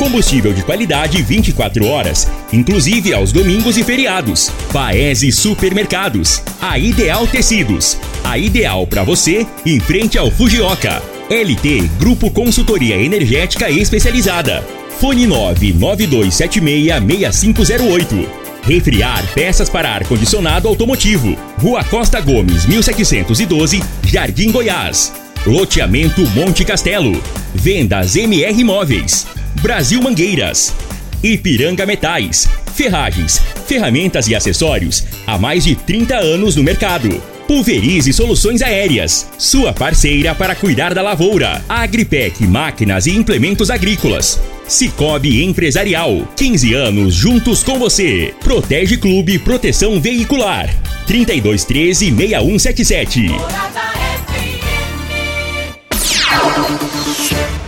Combustível de qualidade 24 horas, inclusive aos domingos e feriados. Paese Supermercados. A Ideal Tecidos. A ideal para você em frente ao Fujioka. LT Grupo Consultoria Energética Especializada. Fone 992766508. Refriar peças para ar-condicionado automotivo. Rua Costa Gomes, 1712, Jardim Goiás. Loteamento Monte Castelo. Vendas MR Imóveis. Brasil Mangueiras. Ipiranga Metais. Ferragens, ferramentas e acessórios há mais de 30 anos no mercado. Pulverize Soluções Aéreas, sua parceira para cuidar da lavoura. Agripec Máquinas e Implementos Agrícolas. Cicobi Empresarial, 15 anos juntos com você. Protege Clube Proteção Veicular. 3213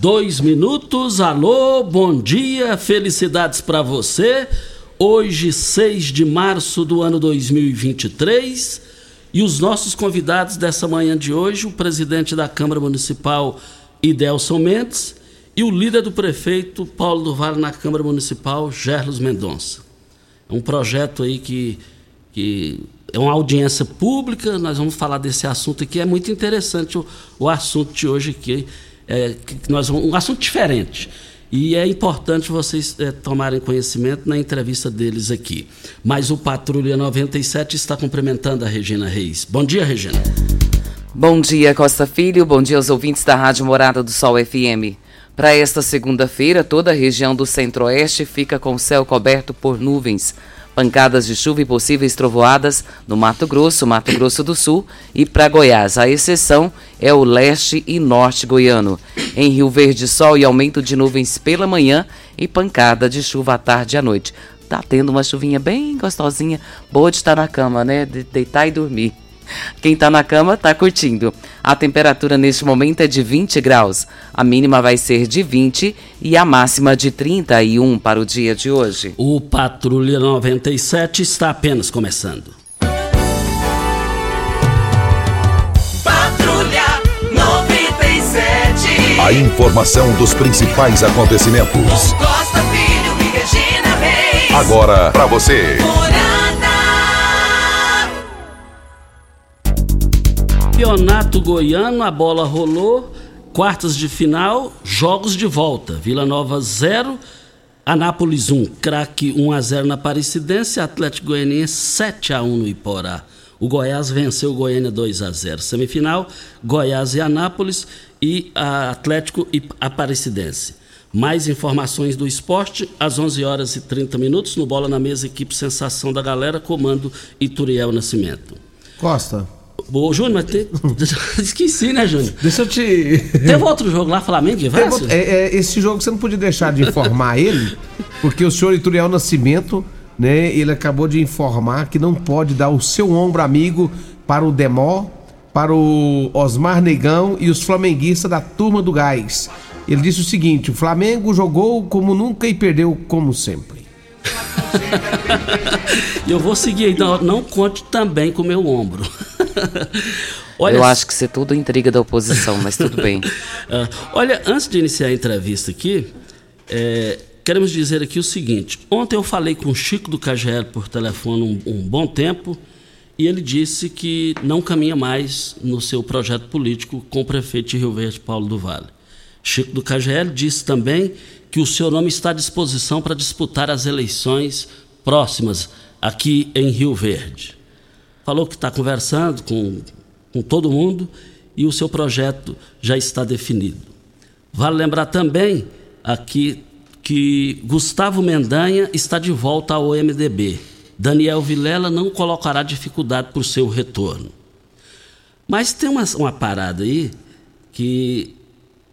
dois minutos. Alô, bom dia, felicidades para você. Hoje, 6 de março do ano 2023. E os nossos convidados dessa manhã de hoje, o presidente da Câmara Municipal, Idelson Mendes, e o líder do prefeito, Paulo do Vale, na Câmara Municipal, Gerlos Mendonça. É um projeto aí que, que é uma audiência pública, nós vamos falar desse assunto aqui. É muito interessante o, o assunto de hoje aqui. É, nós um assunto diferente. E é importante vocês é, tomarem conhecimento na entrevista deles aqui. Mas o Patrulha 97 está cumprimentando a Regina Reis. Bom dia, Regina. Bom dia, Costa Filho. Bom dia aos ouvintes da Rádio Morada do Sol FM. Para esta segunda-feira, toda a região do centro-oeste fica com o céu coberto por nuvens pancadas de chuva e possíveis trovoadas no Mato Grosso, Mato Grosso do Sul e para Goiás. A exceção é o leste e norte goiano. Em Rio Verde, sol e aumento de nuvens pela manhã e pancada de chuva à tarde e à noite. Tá tendo uma chuvinha bem gostosinha, boa de estar na cama, né? De deitar e dormir. Quem está na cama está curtindo. A temperatura neste momento é de 20 graus. A mínima vai ser de 20 e a máxima de 31 para o dia de hoje. O Patrulha 97 está apenas começando. A informação dos principais acontecimentos. Costa Filho e Regina Reis. Agora para você. Campeonato Goiano, a bola rolou. Quartas de final, jogos de volta. Vila Nova 0, Anápolis 1, craque 1 a 0 na Aparecidense, Atlético Goianiense 7 a 1 no Iporá. O Goiás venceu o Goiânia 2 a 0. Semifinal, Goiás e Anápolis e Atlético e Aparecidense. Mais informações do esporte às 11 horas e 30 minutos no Bola na Mesa, equipe Sensação da Galera, comando Ituriel Nascimento. Costa. Ô, Júnior, mas tem... esqueci, né, Júnior? Deixa eu te. Teve outro jogo lá, Flamengo e Vasco? É, é, esse jogo você não podia deixar de informar ele, porque o senhor Ituriel Nascimento, né, ele acabou de informar que não pode dar o seu ombro amigo para o Demó, para o Osmar Negão e os flamenguistas da turma do Gás. Ele disse o seguinte: o Flamengo jogou como nunca e perdeu como sempre. Eu vou seguir, não, não conte também com o meu ombro. Olha, Eu acho que isso é tudo intriga da oposição, mas tudo bem. Ah, olha, antes de iniciar a entrevista aqui, é, queremos dizer aqui o seguinte: ontem eu falei com o Chico do KGL por telefone um, um bom tempo e ele disse que não caminha mais no seu projeto político com o prefeito de Rio Verde, Paulo do Vale. Chico do KGL disse também que o seu nome está à disposição para disputar as eleições próximas aqui em Rio Verde. Falou que está conversando com, com todo mundo e o seu projeto já está definido. Vale lembrar também aqui que Gustavo Mendanha está de volta ao MDB. Daniel Vilela não colocará dificuldade por seu retorno. Mas tem uma, uma parada aí que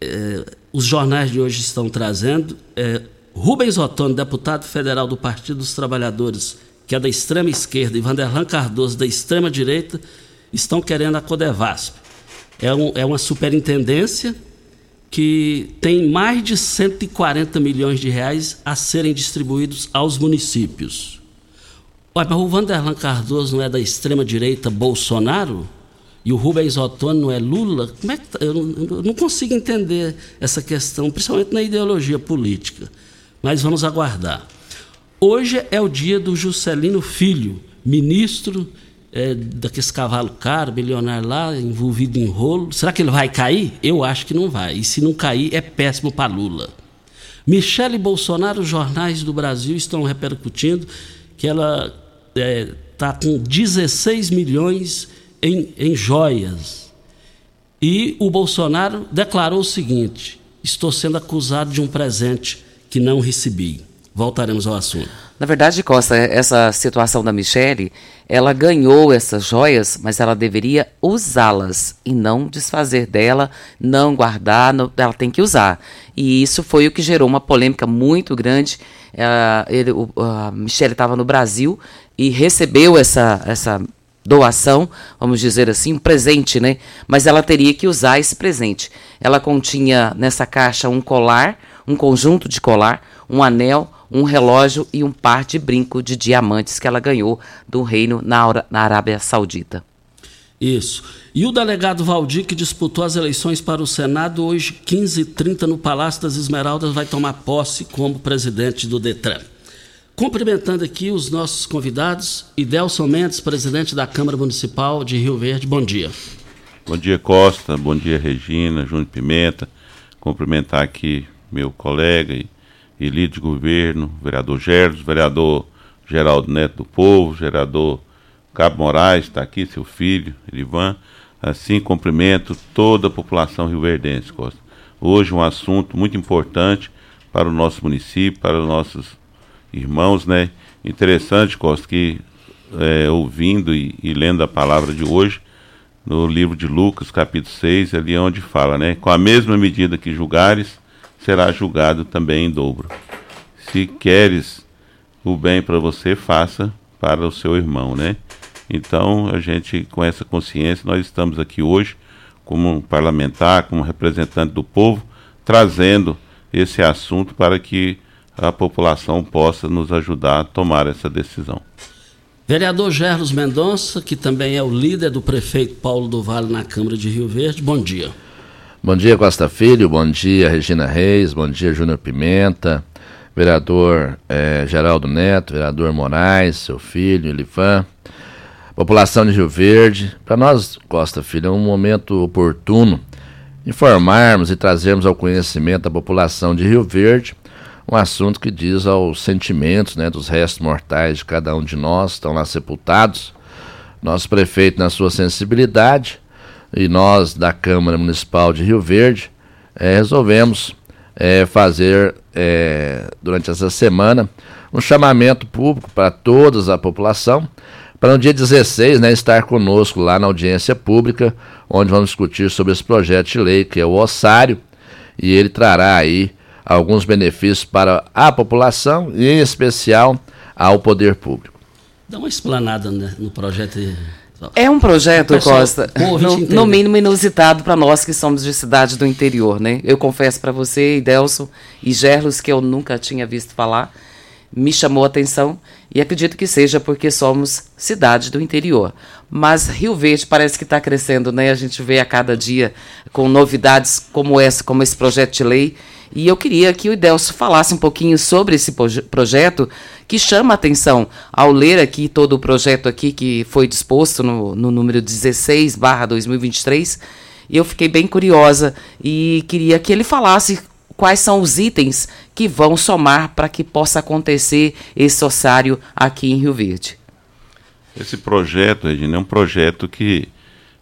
é, os jornais de hoje estão trazendo. É, Rubens Ottoni, deputado federal do Partido dos Trabalhadores, que é da extrema esquerda, e Vanderlan Cardoso, da extrema direita, estão querendo a Codevasp. É, um, é uma superintendência que tem mais de 140 milhões de reais a serem distribuídos aos municípios. Ué, mas o Vanderlan Cardoso não é da extrema direita Bolsonaro? e o Rubens Ottoni não é Lula, como é que tá? eu, não, eu não consigo entender essa questão, principalmente na ideologia política. Mas vamos aguardar. Hoje é o dia do Juscelino Filho, ministro é, daquele cavalo caro, milionário lá, envolvido em rolo. Será que ele vai cair? Eu acho que não vai. E se não cair, é péssimo para Lula. Michele Bolsonaro, os jornais do Brasil estão repercutindo que ela está é, tá com 16 milhões em, em joias. E o Bolsonaro declarou o seguinte: estou sendo acusado de um presente que não recebi. Voltaremos ao assunto. Na verdade, Costa, essa situação da Michelle, ela ganhou essas joias, mas ela deveria usá-las e não desfazer dela, não guardar, não, ela tem que usar. E isso foi o que gerou uma polêmica muito grande. Uh, ele, a Michelle estava no Brasil e recebeu essa, essa doação, vamos dizer assim, um presente, né? Mas ela teria que usar esse presente. Ela continha nessa caixa um colar, um conjunto de colar, um anel, um relógio e um par de brinco de diamantes que ela ganhou do reino na, na Arábia Saudita. Isso. E o delegado Valdir, que disputou as eleições para o Senado, hoje, 15h30, no Palácio das Esmeraldas, vai tomar posse como presidente do Detran. Cumprimentando aqui os nossos convidados, Idelson Mendes, presidente da Câmara Municipal de Rio Verde, bom dia. Bom dia, Costa, bom dia, Regina, Júnior Pimenta. Cumprimentar aqui meu colega e, e de governo, vereador Gerdos, vereador Geraldo Neto do Povo, vereador Cabo Moraes, está aqui, seu filho, Irivan. Assim, cumprimento toda a população rioverdense, Costa. Hoje um assunto muito importante para o nosso município, para os nossos irmãos, né? Interessante, Costa, que é, ouvindo e, e, lendo a palavra de hoje, no livro de Lucas, capítulo 6, ali é onde fala, né? Com a mesma medida que julgares, será julgado também em dobro. Se queres o bem para você, faça para o seu irmão, né? Então, a gente, com essa consciência, nós estamos aqui hoje, como parlamentar, como representante do povo, trazendo esse assunto para que a população possa nos ajudar a tomar essa decisão. Vereador Gerlos Mendonça, que também é o líder do prefeito Paulo do Vale na Câmara de Rio Verde, bom dia. Bom dia, Costa Filho, bom dia, Regina Reis, bom dia, Júnior Pimenta, vereador eh, Geraldo Neto, vereador Moraes, seu filho, Elifan, população de Rio Verde. Para nós, Costa Filho, é um momento oportuno informarmos e trazermos ao conhecimento da população de Rio Verde um assunto que diz aos sentimentos né, dos restos mortais de cada um de nós, estão lá sepultados. Nosso prefeito, na sua sensibilidade, e nós da Câmara Municipal de Rio Verde, é, resolvemos é, fazer, é, durante essa semana, um chamamento público para toda a população, para no dia 16 né, estar conosco lá na audiência pública, onde vamos discutir sobre esse projeto de lei, que é o ossário, e ele trará aí alguns benefícios para a população e, em especial, ao poder público. Dá uma explanada né, no projeto. É um projeto, Pessoal, Costa, no, no, mínimo inusitado para nós que somos de cidade do interior, né? Eu confesso para você, Idelson e Gerlos, que eu nunca tinha visto falar, me chamou a atenção e acredito que seja porque somos cidade do interior. Mas Rio Verde parece que está crescendo, né? A gente vê a cada dia com novidades como essa, como esse projeto de lei e eu queria que o Idelso falasse um pouquinho sobre esse projeto que chama atenção ao ler aqui todo o projeto aqui que foi disposto no, no número 16 barra 2023. E eu fiquei bem curiosa e queria que ele falasse quais são os itens que vão somar para que possa acontecer esse ossário aqui em Rio Verde. Esse projeto, Regina, é um projeto que,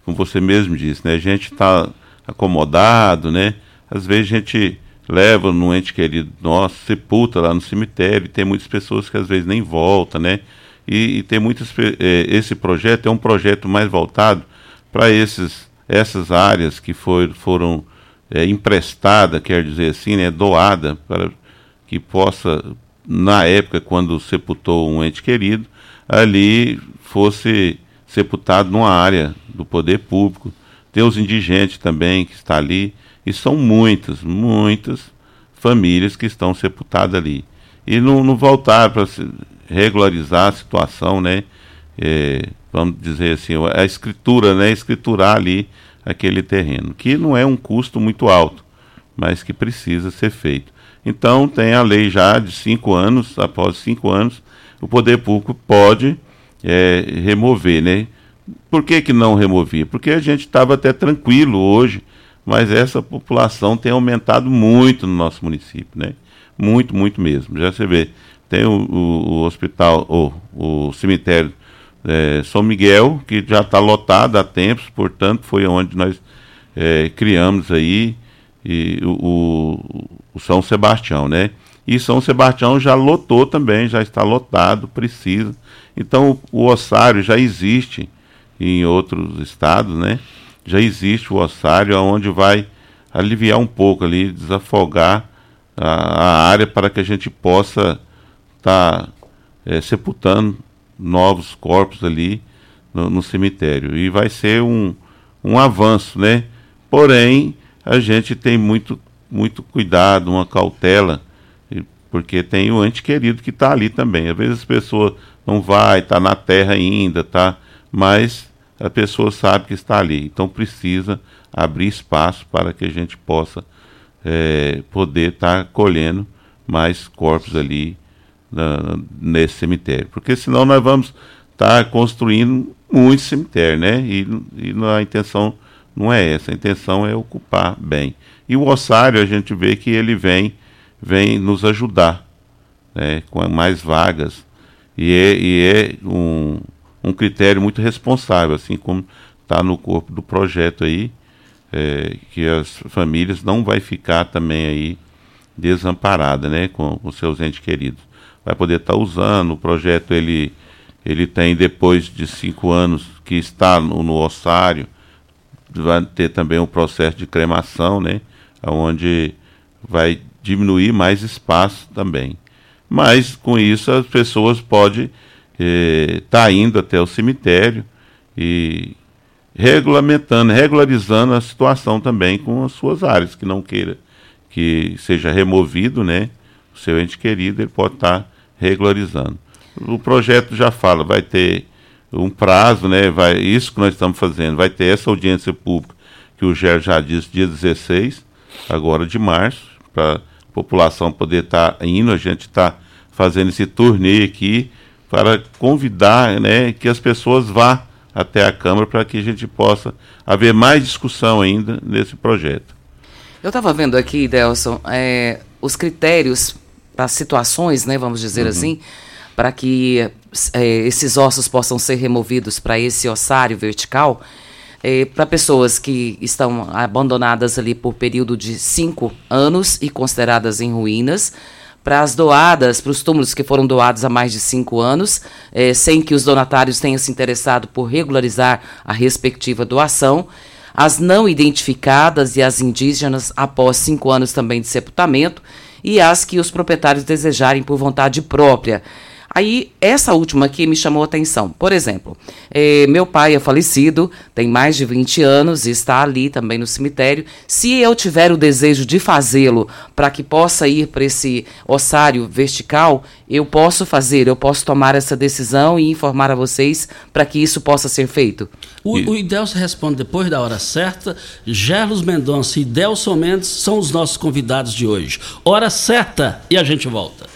como você mesmo disse, né, a gente está acomodado, né? Às vezes a gente leva num ente querido nosso, sepulta lá no cemitério, e tem muitas pessoas que às vezes nem voltam, né? E, e tem muitas. É, esse projeto é um projeto mais voltado para essas áreas que foi, foram é, emprestadas, quer dizer assim, né, doada para que possa, na época quando sepultou um ente querido, ali fosse sepultado numa área do poder público. Tem os indigentes também que está ali, e são muitas, muitas famílias que estão sepultadas ali. E não, não voltar para regularizar a situação, né? É, vamos dizer assim, a escritura, né? Escriturar ali aquele terreno, que não é um custo muito alto, mas que precisa ser feito. Então tem a lei já de cinco anos, após cinco anos, o poder público pode é, remover, né? Por que, que não removia? Porque a gente estava até tranquilo hoje, mas essa população tem aumentado muito no nosso município, né? Muito, muito mesmo. Já você vê, tem o, o, hospital, o, o cemitério é, São Miguel, que já está lotado há tempos, portanto, foi onde nós é, criamos aí e o, o, São Sebastião, né? E São Sebastião já lotou também, já está lotado, precisa. Então o ossário já existe em outros estados, né? Já existe o ossário onde vai aliviar um pouco ali, desafogar a, a área para que a gente possa estar tá, é, sepultando novos corpos ali no, no, cemitério. E vai ser um, um avanço, né? Porém, a gente tem muito, muito cuidado, uma cautela, porque tem o ente querido que está ali também. Às vezes a pessoa não vai, está na terra ainda, tá? Mas a pessoa sabe que está ali. Então precisa abrir espaço para que a gente possa é, poder estar tá colhendo mais corpos ali na, nesse cemitério. Porque senão nós vamos estar tá construindo muito cemitério, né? E, e a intenção não é essa, a intenção é ocupar bem. E o ossário, a gente vê que ele vem, vem nos ajudar, né? com mais vagas. E é, e é um, um critério muito responsável, assim como está no corpo do projeto aí, é, que as famílias não vai ficar também aí desamparada, né, com os seus entes queridos vai poder estar tá usando. O projeto ele, ele tem, depois de cinco anos que está no, no ossário, vai ter também um processo de cremação, né? Onde vai diminuir mais espaço também. Mas com isso as pessoas podem estar eh, tá indo até o cemitério e regulamentando, regularizando a situação também com as suas áreas, que não queira que seja removido, né? O seu ente querido, ele pode estar tá regularizando. O projeto já fala, vai ter um prazo, né? Vai, isso que nós estamos fazendo, vai ter essa audiência pública que o Ger já disse, dia 16, agora de março, para a população poder estar tá indo, a gente está fazendo esse turnê aqui para convidar né, que as pessoas vá até a Câmara para que a gente possa haver mais discussão ainda nesse projeto. Eu estava vendo aqui, Delson, é, os critérios para situações, né, vamos dizer uhum. assim, para que é, esses ossos possam ser removidos para esse ossário vertical, é, para pessoas que estão abandonadas ali por período de cinco anos e consideradas em ruínas, para as doadas, para os túmulos que foram doados há mais de cinco anos, é, sem que os donatários tenham se interessado por regularizar a respectiva doação, as não identificadas e as indígenas após cinco anos também de sepultamento, e as que os proprietários desejarem por vontade própria. Aí, essa última aqui me chamou a atenção. Por exemplo, eh, meu pai é falecido, tem mais de 20 anos e está ali também no cemitério. Se eu tiver o desejo de fazê-lo para que possa ir para esse ossário vertical, eu posso fazer, eu posso tomar essa decisão e informar a vocês para que isso possa ser feito. O, e... o Idelson responde depois da hora certa. Gerlos Mendonça e Delson Mendes são os nossos convidados de hoje. Hora certa e a gente volta.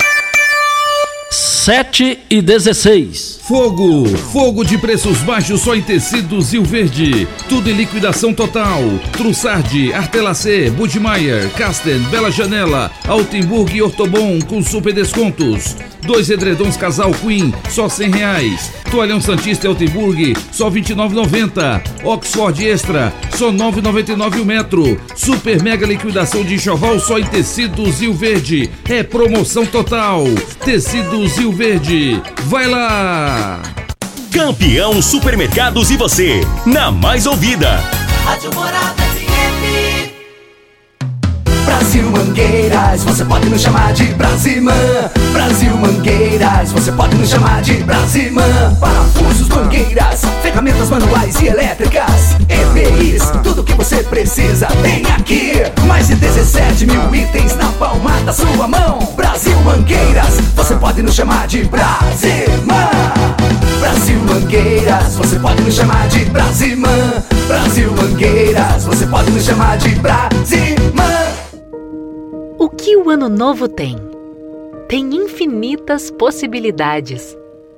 7 e 16. Fogo, fogo de preços baixos só em tecidos Rio Verde. Tudo em liquidação total. Trussardi, Artelacê, Budmeier, Casten, Bela Janela, Altenburg e Ortobon com super descontos. Dois edredons casal Queen, só cem reais. Toalhão Santista Altenburg, só R$ 29,90. Oxford Extra, só R$ 9,99 o metro. Super mega liquidação de enxoval só em tecidos Rio Verde. É promoção total. Tecidos Rio Verde. Vai lá! Campeão Supermercados e você, na mais ouvida. Rádio Morada FM. Brasil Mangueiras, você pode nos chamar de Brasimã. Brasil Mangueiras, você pode nos chamar de Brasimã. Parafusos, mangueiras, ferramentas manuais e elétricas. Precisa tem aqui. Mais de 17 mil itens na palma da sua mão. Brasil Mangueiras, você pode nos chamar de Brasimã. Brasil Mangueiras, você pode nos chamar de Brasimã. Brasil Mangueiras, você pode nos chamar de Brasimã. O que o Ano Novo tem? Tem infinitas possibilidades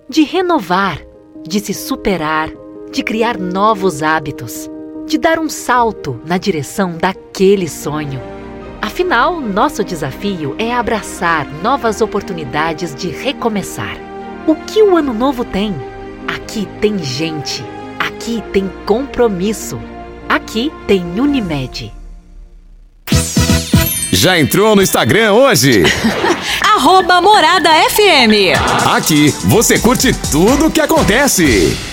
de renovar, de se superar, de criar novos hábitos, de dar um salto na direção daquele sonho. Afinal, nosso desafio é abraçar novas oportunidades de recomeçar. O que o Ano Novo tem? Aqui tem gente, aqui tem compromisso, aqui tem Unimed. Já entrou no Instagram hoje? Arroba Morada FM. Aqui você curte tudo o que acontece.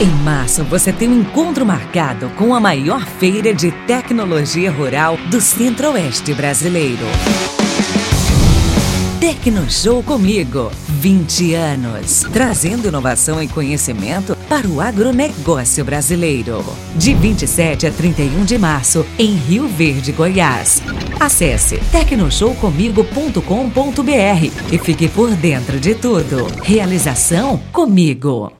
Em março, você tem um encontro marcado com a maior feira de tecnologia rural do Centro-Oeste brasileiro. Tecnoshow comigo, 20 anos, trazendo inovação e conhecimento para o agronegócio brasileiro. De 27 a 31 de março, em Rio Verde, Goiás. Acesse tecnoshowcomigo.com.br e fique por dentro de tudo. Realização comigo.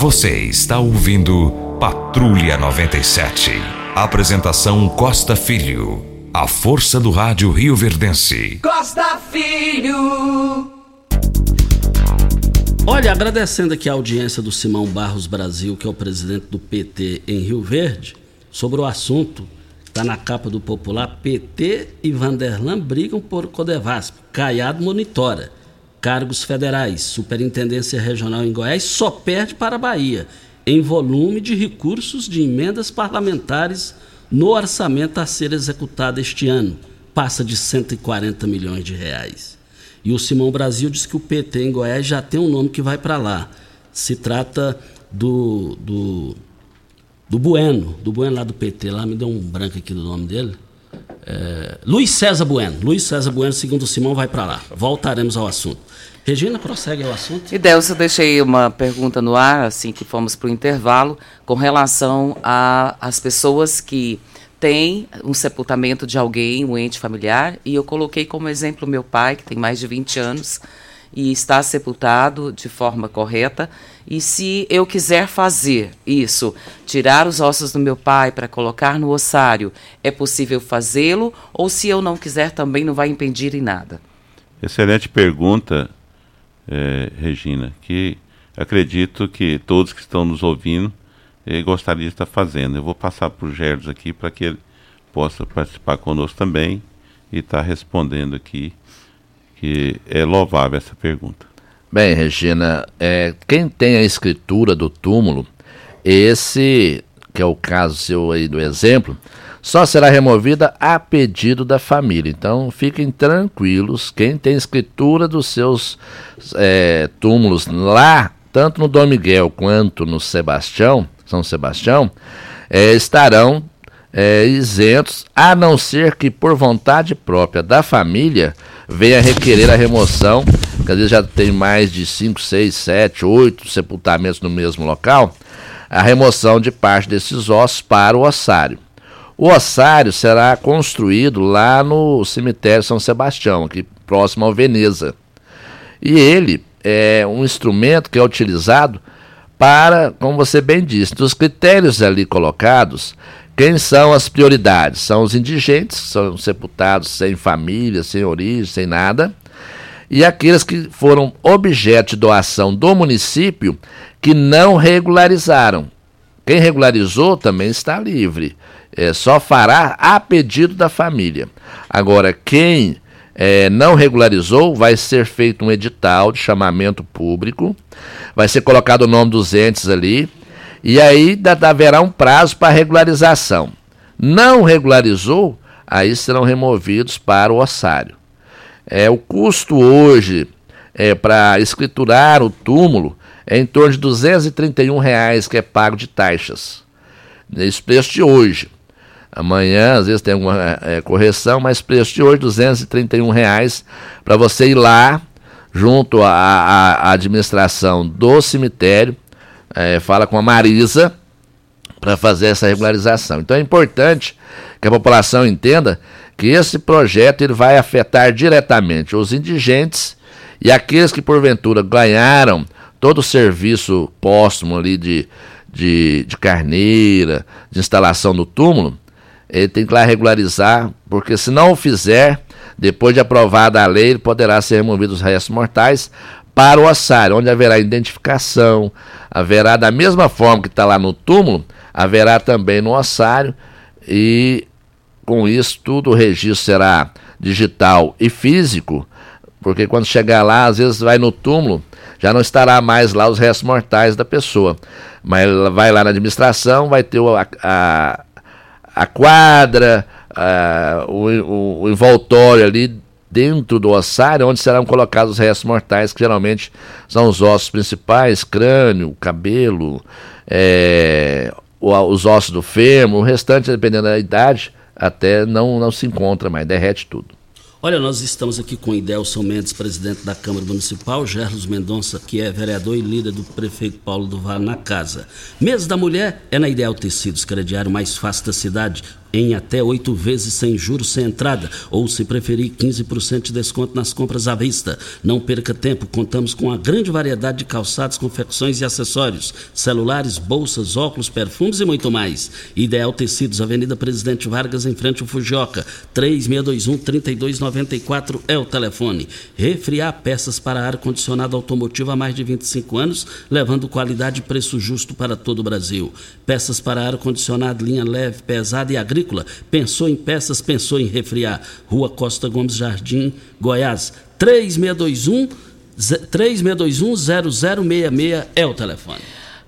Você está ouvindo Patrulha 97. Apresentação Costa Filho. A força do rádio Rio Verdense. Costa Filho. Olha, agradecendo aqui a audiência do Simão Barros Brasil, que é o presidente do PT em Rio Verde, sobre o assunto, está na capa do Popular, PT e Vanderlan brigam por Codevasp. Caiado monitora. Cargos federais, Superintendência Regional em Goiás só perde para a Bahia em volume de recursos de emendas parlamentares no orçamento a ser executado este ano. Passa de 140 milhões de reais. E o Simão Brasil diz que o PT em Goiás já tem um nome que vai para lá. Se trata do, do, do Bueno, do Bueno lá do PT, lá me deu um branco aqui do nome dele. É, Luiz César Bueno. Luiz César Bueno, segundo Simão, vai para lá. Voltaremos ao assunto. Regina, prossegue o assunto. E Delcio, eu deixei uma pergunta no ar, assim que fomos para o intervalo, com relação às pessoas que tem um sepultamento de alguém, um ente familiar, e eu coloquei como exemplo meu pai, que tem mais de 20 anos e está sepultado de forma correta. E se eu quiser fazer isso, tirar os ossos do meu pai para colocar no ossário, é possível fazê-lo? Ou se eu não quiser, também não vai impedir em nada? Excelente pergunta, eh, Regina, que acredito que todos que estão nos ouvindo eh, gostariam de estar fazendo. Eu vou passar para o Gerdos aqui para que ele possa participar conosco também e estar respondendo aqui, que é louvável essa pergunta. Bem, Regina, é, quem tem a escritura do túmulo, esse, que é o caso seu aí do exemplo, só será removida a pedido da família. Então fiquem tranquilos, quem tem escritura dos seus é, túmulos lá, tanto no Dom Miguel quanto no Sebastião, São Sebastião, é, estarão é, isentos, a não ser que por vontade própria da família venha requerer a remoção, que às vezes já tem mais de 5, 6, 7, 8 sepultamentos no mesmo local, a remoção de parte desses ossos para o ossário. O ossário será construído lá no cemitério São Sebastião, aqui próximo ao Veneza. E ele é um instrumento que é utilizado para, como você bem disse, dos critérios ali colocados, quem são as prioridades? São os indigentes, são sepultados sem família, sem origem, sem nada, e aqueles que foram objeto de doação do município que não regularizaram. Quem regularizou também está livre, é, só fará a pedido da família. Agora, quem é, não regularizou, vai ser feito um edital de chamamento público, vai ser colocado o nome dos entes ali, e aí haverá um prazo para regularização. Não regularizou, aí serão removidos para o ossário. É, o custo hoje é, para escriturar o túmulo é em torno de 231 reais que é pago de taxas. Nesse preço de hoje. Amanhã, às vezes tem alguma é, correção, mas preço de hoje, 231 reais para você ir lá, junto à administração do cemitério, é, fala com a Marisa para fazer essa regularização. Então é importante que a população entenda que esse projeto ele vai afetar diretamente os indigentes e aqueles que porventura ganharam todo o serviço póstumo ali de, de, de carneira, de instalação do túmulo, ele tem que lá regularizar, porque se não o fizer, depois de aprovada a lei, poderá ser removido os restos mortais para o ossário, onde haverá identificação, haverá da mesma forma que está lá no túmulo, haverá também no ossário, e com isso tudo o registro será digital e físico, porque quando chegar lá, às vezes vai no túmulo, já não estará mais lá os restos mortais da pessoa, mas vai lá na administração, vai ter a, a, a quadra, a, o, o, o envoltório ali dentro do ossário, onde serão colocados os restos mortais, que geralmente são os ossos principais, crânio, cabelo, é, os ossos do fêmur, o restante, dependendo da idade, até não, não se encontra mais, derrete tudo. Olha, nós estamos aqui com Idelson Mendes, presidente da Câmara Municipal, Gerlos Mendonça, que é vereador e líder do prefeito Paulo do Vale na casa. Mês da Mulher é na Ideal Tecidos, crediário mais fácil da cidade em até oito vezes sem juros sem entrada, ou se preferir, 15% de desconto nas compras à vista. Não perca tempo, contamos com a grande variedade de calçados, confecções e acessórios, celulares, bolsas, óculos, perfumes e muito mais. Ideal Tecidos, Avenida Presidente Vargas, em frente ao Fujioka, 3621-3294 é o telefone. Refriar peças para ar-condicionado automotivo há mais de 25 anos, levando qualidade e preço justo para todo o Brasil. Peças para ar-condicionado, linha leve, pesada e agrícola agrícola. Pensou em peças, pensou em refriar. Rua Costa Gomes Jardim, Goiás. 3621 3621 0066 é o telefone.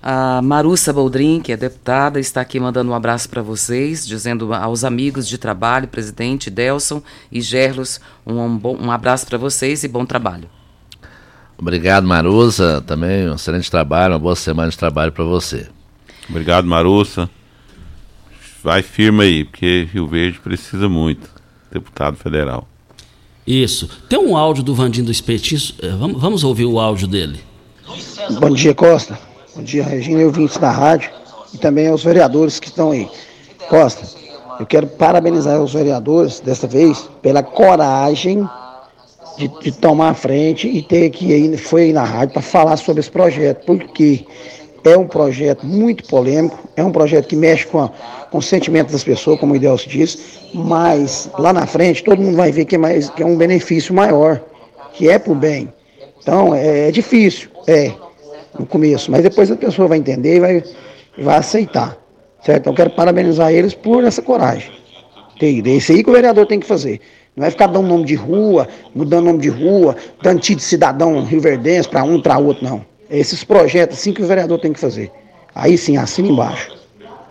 A Marussa Boldrin, que é deputada, está aqui mandando um abraço para vocês, dizendo aos amigos de trabalho, presidente Delson e Gerlos, um, um, bom, um abraço para vocês e bom trabalho. Obrigado, Marussa, também um excelente trabalho, uma boa semana de trabalho para você. Obrigado, Marussa vai firme aí, porque Rio Verde precisa muito. Deputado federal. Isso. Tem um áudio do Vandinho do Espetinho. Eh, vamos, vamos ouvir o áudio dele. Bom dia, Costa. Bom dia, Regina e ouvintes da rádio. E também aos vereadores que estão aí. Costa, Eu quero parabenizar os vereadores, dessa vez, pela coragem de, de tomar a frente e ter que ir, foi aí na rádio para falar sobre esse projeto, porque é um projeto muito polêmico, é um projeto que mexe com, a, com o sentimento das pessoas, como o Idelcio disse, mas lá na frente todo mundo vai ver que é, mais, que é um benefício maior, que é para o bem. Então é, é, difícil, é, no começo, mas depois a pessoa vai entender e vai, vai aceitar. Certo? Então, eu quero parabenizar eles por essa coragem. Tem, é isso aí que o vereador tem que fazer. Não vai ficar dando nome de rua, mudando nome de rua, dando de cidadão rioverdense para um para outro, não. Esses projetos assim que o vereador tem que fazer. Aí sim, assina embaixo.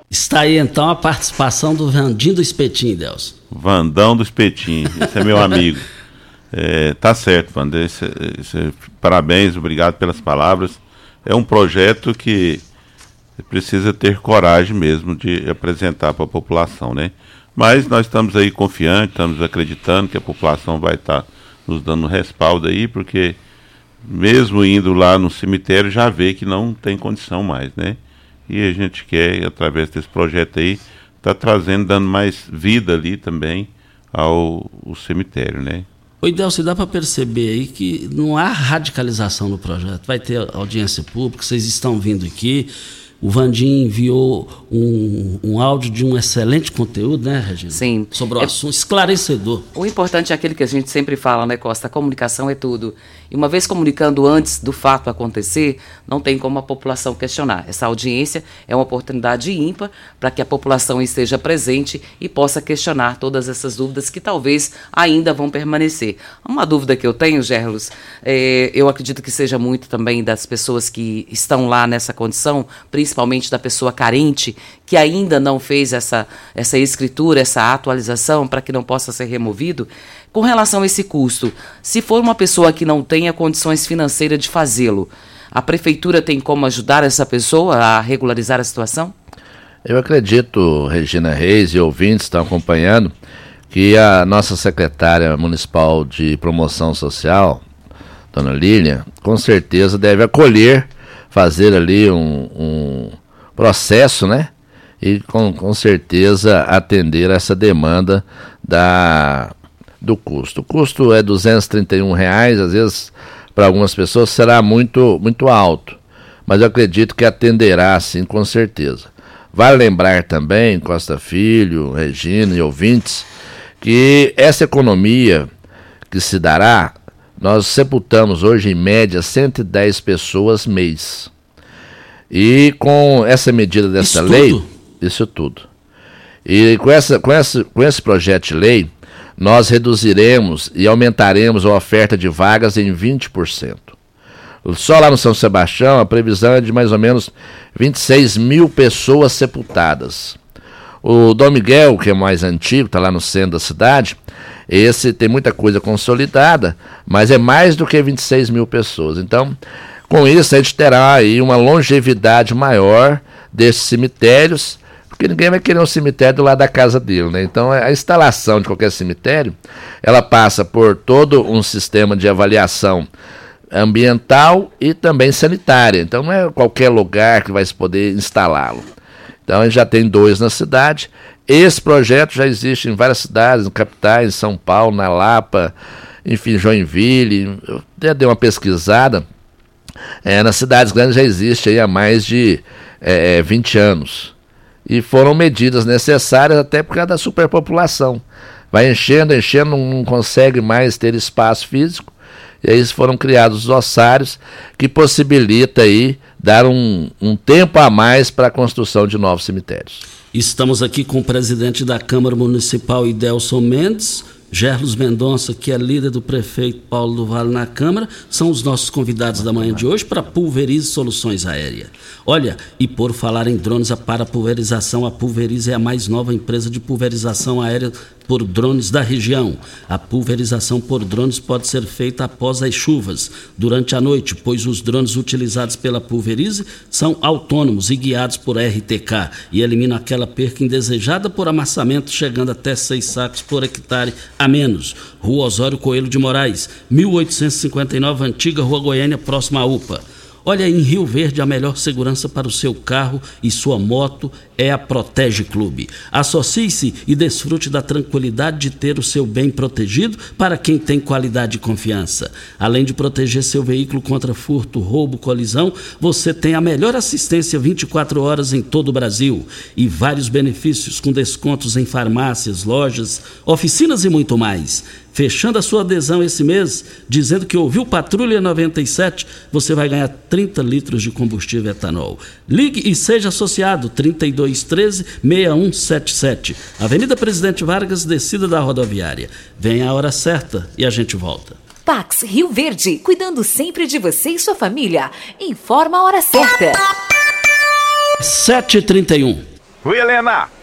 Está aí então a participação do Vandinho do Espetinho, Deus. Vandão do Espetinho, esse é meu amigo. É, tá certo, Vander. parabéns, obrigado pelas palavras. É um projeto que precisa ter coragem mesmo de apresentar para a população, né? Mas nós estamos aí confiantes, estamos acreditando que a população vai estar tá nos dando respaldo aí, porque mesmo indo lá no cemitério já vê que não tem condição mais, né? E a gente quer, através desse projeto aí, tá trazendo, dando mais vida ali também ao, ao cemitério, né? Oi, Delcio, dá para perceber aí que não há radicalização no projeto. Vai ter audiência pública, vocês estão vindo aqui, o Vandim enviou um, um áudio de um excelente conteúdo, né, Regina? Sim. Sobre o é, assunto esclarecedor. O importante é aquilo que a gente sempre fala, né, Costa? A comunicação é tudo. E uma vez comunicando antes do fato acontecer, não tem como a população questionar. Essa audiência é uma oportunidade ímpar para que a população esteja presente e possa questionar todas essas dúvidas que talvez ainda vão permanecer. Uma dúvida que eu tenho, Gerlos, é, eu acredito que seja muito também das pessoas que estão lá nessa condição, principalmente da pessoa carente, que ainda não fez essa, essa escritura, essa atualização para que não possa ser removido. Com relação a esse custo, se for uma pessoa que não tenha condições financeiras de fazê-lo, a prefeitura tem como ajudar essa pessoa a regularizar a situação? Eu acredito, Regina Reis e ouvintes estão acompanhando, que a nossa secretária municipal de promoção social, dona Lília, com certeza deve acolher, fazer ali um, um processo, né? E com, com certeza atender essa demanda da do custo. O custo é 231 reais, às vezes para algumas pessoas será muito, muito alto, mas eu acredito que atenderá sim, com certeza. Vale lembrar também, Costa Filho, Regina e ouvintes, que essa economia que se dará, nós sepultamos hoje em média 110 pessoas mês. E com essa medida dessa isso lei, tudo? isso tudo. E com, essa, com, essa, com esse projeto de lei, nós reduziremos e aumentaremos a oferta de vagas em 20%. Só lá no São Sebastião, a previsão é de mais ou menos 26 mil pessoas sepultadas. O Dom Miguel, que é mais antigo, está lá no centro da cidade, esse tem muita coisa consolidada, mas é mais do que 26 mil pessoas. Então, com isso, a gente terá aí uma longevidade maior desses cemitérios porque ninguém vai querer um cemitério do lado da casa dele, né? Então a instalação de qualquer cemitério, ela passa por todo um sistema de avaliação ambiental e também sanitária. Então não é qualquer lugar que vai se poder instalá-lo. Então a gente já tem dois na cidade. Esse projeto já existe em várias cidades, em capitais, em São Paulo, na Lapa, enfim, Joinville. Eu até dei uma pesquisada. É, nas cidades grandes já existe aí há mais de é, 20 anos e foram medidas necessárias até por causa da superpopulação. Vai enchendo, enchendo, não consegue mais ter espaço físico. E aí foram criados os ossários que possibilita aí dar um, um tempo a mais para a construção de novos cemitérios. Estamos aqui com o presidente da Câmara Municipal, Idelson Mendes, Gerlos Mendonça, que é líder do prefeito Paulo do Vale na Câmara, são os nossos convidados da manhã de hoje para Pulverize Soluções Aéreas. Olha, e por falar em drones para pulverização, a Pulverize é a mais nova empresa de pulverização aérea por drones da região. A pulverização por drones pode ser feita após as chuvas, durante a noite, pois os drones utilizados pela Pulverize são autônomos e guiados por RTK e eliminam aquela perca indesejada por amassamento, chegando até seis sacos por hectare a menos. Rua Osório Coelho de Moraes, 1859, antiga Rua Goiânia, próxima à UPA. Olha, em Rio Verde, a melhor segurança para o seu carro e sua moto é a Protege Clube. Associe-se e desfrute da tranquilidade de ter o seu bem protegido para quem tem qualidade e confiança. Além de proteger seu veículo contra furto, roubo, colisão, você tem a melhor assistência 24 horas em todo o Brasil e vários benefícios com descontos em farmácias, lojas, oficinas e muito mais. Fechando a sua adesão esse mês, dizendo que ouviu Patrulha 97, você vai ganhar 30 litros de combustível etanol. Ligue e seja associado 3213 6177. Avenida Presidente Vargas, descida da rodoviária. Venha a hora certa e a gente volta. Pax Rio Verde, cuidando sempre de você e sua família. Informa a hora certa. 7h31. Oi, Helena!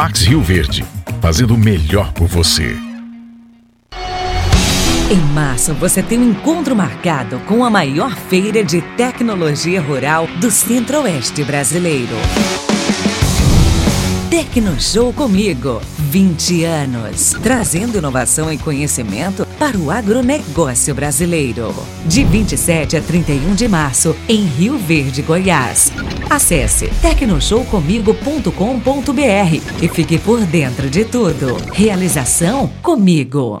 Pax Rio Verde, fazendo o melhor por você. Em março, você tem um encontro marcado com a maior feira de tecnologia rural do Centro-Oeste brasileiro. Tecnoshow comigo, 20 anos, trazendo inovação e conhecimento para o agronegócio brasileiro. De 27 a 31 de março, em Rio Verde, Goiás. Acesse tecnoshowcomigo.com.br e fique por dentro de tudo. Realização comigo.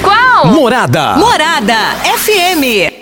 Qual? Morada. Morada FM.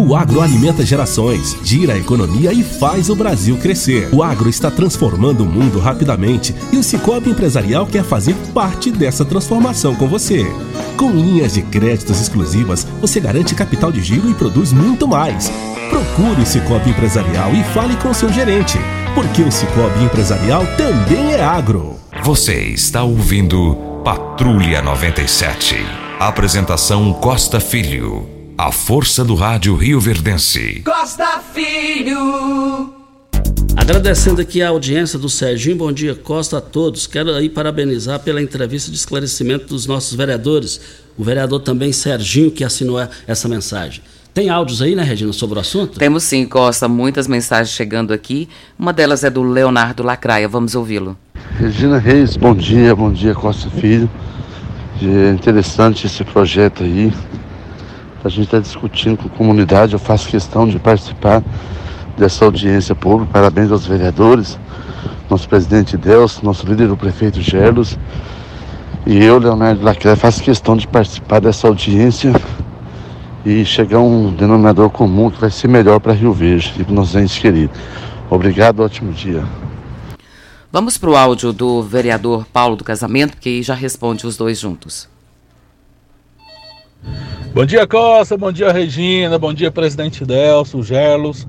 O agro alimenta gerações, gira a economia e faz o Brasil crescer. O agro está transformando o mundo rapidamente e o Cicobi Empresarial quer fazer parte dessa transformação com você. Com linhas de créditos exclusivas, você garante capital de giro e produz muito mais. Procure o Cicobi Empresarial e fale com seu gerente, porque o Cicobi Empresarial também é agro. Você está ouvindo Patrulha 97. Apresentação Costa Filho. A força do rádio Rio Verdense. Costa Filho. Agradecendo aqui a audiência do Serginho, bom dia Costa a todos. Quero aí parabenizar pela entrevista de esclarecimento dos nossos vereadores. O vereador também Serginho que assinou essa mensagem. Tem áudios aí, né, Regina, sobre o assunto? Temos sim, Costa, muitas mensagens chegando aqui. Uma delas é do Leonardo Lacraia, vamos ouvi-lo. Regina Reis, bom dia, bom dia Costa Filho. É interessante esse projeto aí. A gente está discutindo com a comunidade, eu faço questão de participar dessa audiência pública. Parabéns aos vereadores, nosso presidente Deus, nosso líder, o prefeito Gerlos. E eu, Leonardo Lacraia, faço questão de participar dessa audiência e chegar a um denominador comum que vai ser melhor para Rio Verde e para nossos entes queridos. Obrigado, ótimo dia. Vamos para o áudio do vereador Paulo do Casamento, que já responde os dois juntos. Bom dia, Costa. Bom dia, Regina. Bom dia, presidente Delso, Gerlos.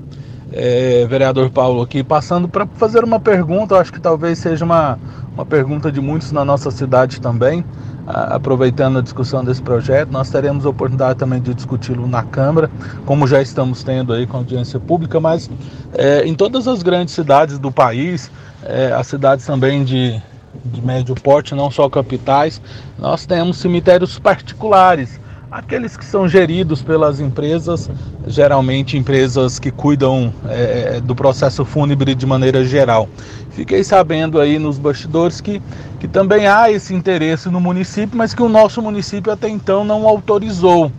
É, vereador Paulo aqui, passando para fazer uma pergunta, acho que talvez seja uma, uma pergunta de muitos na nossa cidade também, a, aproveitando a discussão desse projeto, nós teremos a oportunidade também de discuti-lo na Câmara, como já estamos tendo aí com audiência pública, mas é, em todas as grandes cidades do país, é, as cidades também de, de médio porte, não só capitais, nós temos cemitérios particulares aqueles que são geridos pelas empresas, geralmente empresas que cuidam é, do processo fúnebre de maneira geral. Fiquei sabendo aí nos bastidores que, que também há esse interesse no município, mas que o nosso município até então não autorizou.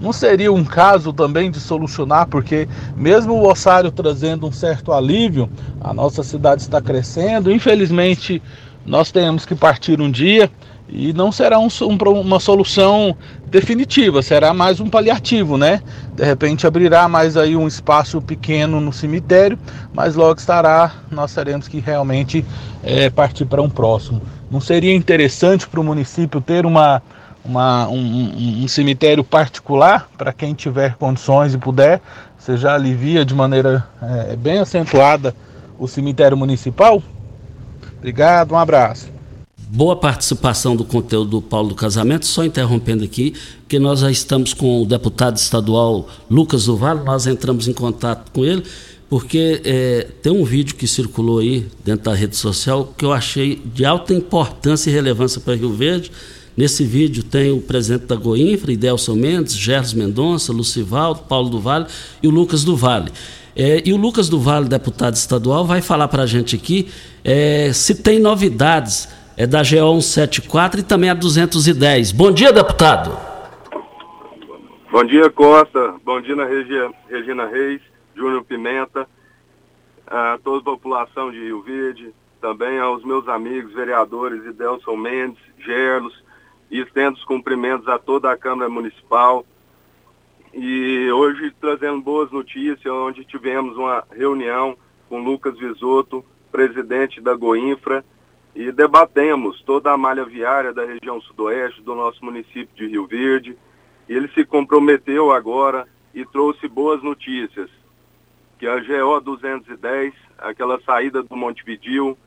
Não seria um caso também de solucionar, porque mesmo o ossário trazendo um certo alívio, a nossa cidade está crescendo, infelizmente nós temos que partir um dia e não será um, um, uma solução definitiva, será mais um paliativo, né? De repente abrirá mais aí um espaço pequeno no cemitério, mas logo estará, nós teremos que realmente é, partir para um próximo. Não seria interessante para o município ter uma, uma um, um, cemitério particular para quem tiver condições e puder? Você já alivia de maneira é, bem acentuada o cemitério municipal? Obrigado, um abraço boa participação do conteúdo do Paulo do Casamento, só interrompendo aqui, que nós já estamos com o deputado estadual Lucas Duval, nós entramos em contato com ele, porque é, tem um vídeo que circulou aí dentro da rede social que eu achei de alta importância e relevância para Rio Verde. Nesse vídeo tem o presidente da Goinfra, Idelson Mendes, Gerson Mendonça, Lucivaldo, Paulo do Vale e o Lucas do Vale. É, e o Lucas do Vale, deputado estadual, vai falar para a gente aqui é, se tem novidades é da GO 174 e também a 210. Bom dia, deputado. Bom dia, Costa. Bom dia, Regia, Regina Reis, Júnior Pimenta, a toda a população de Rio Verde, também aos meus amigos vereadores Idelson Mendes, Gerlos, e estendo os cumprimentos a toda a Câmara Municipal. E hoje trazendo boas notícias, onde tivemos uma reunião com Lucas Visoto, presidente da Goinfra, e debatemos toda a malha viária da região sudoeste do nosso município de Rio Verde. E ele se comprometeu agora e trouxe boas notícias, que a GO 210, aquela saída do Montevidil,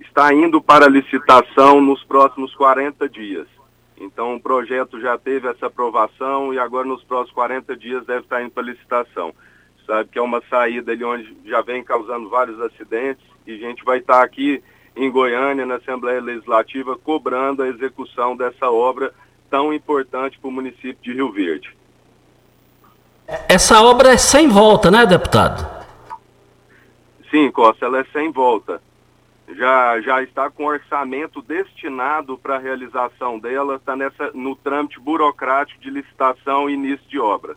está indo para licitação nos próximos 40 dias. Então o projeto já teve essa aprovação e agora nos próximos 40 dias deve estar indo para licitação. Sabe que é uma saída ali onde já vem causando vários acidentes e a gente vai estar aqui em Goiânia, na Assembleia Legislativa, cobrando a execução dessa obra tão importante para o município de Rio Verde. Essa obra é sem volta, né, deputado? Sim, Costa, ela é sem volta. Já, já está com orçamento destinado para a realização dela, está nessa, no trâmite burocrático de licitação e início de obra.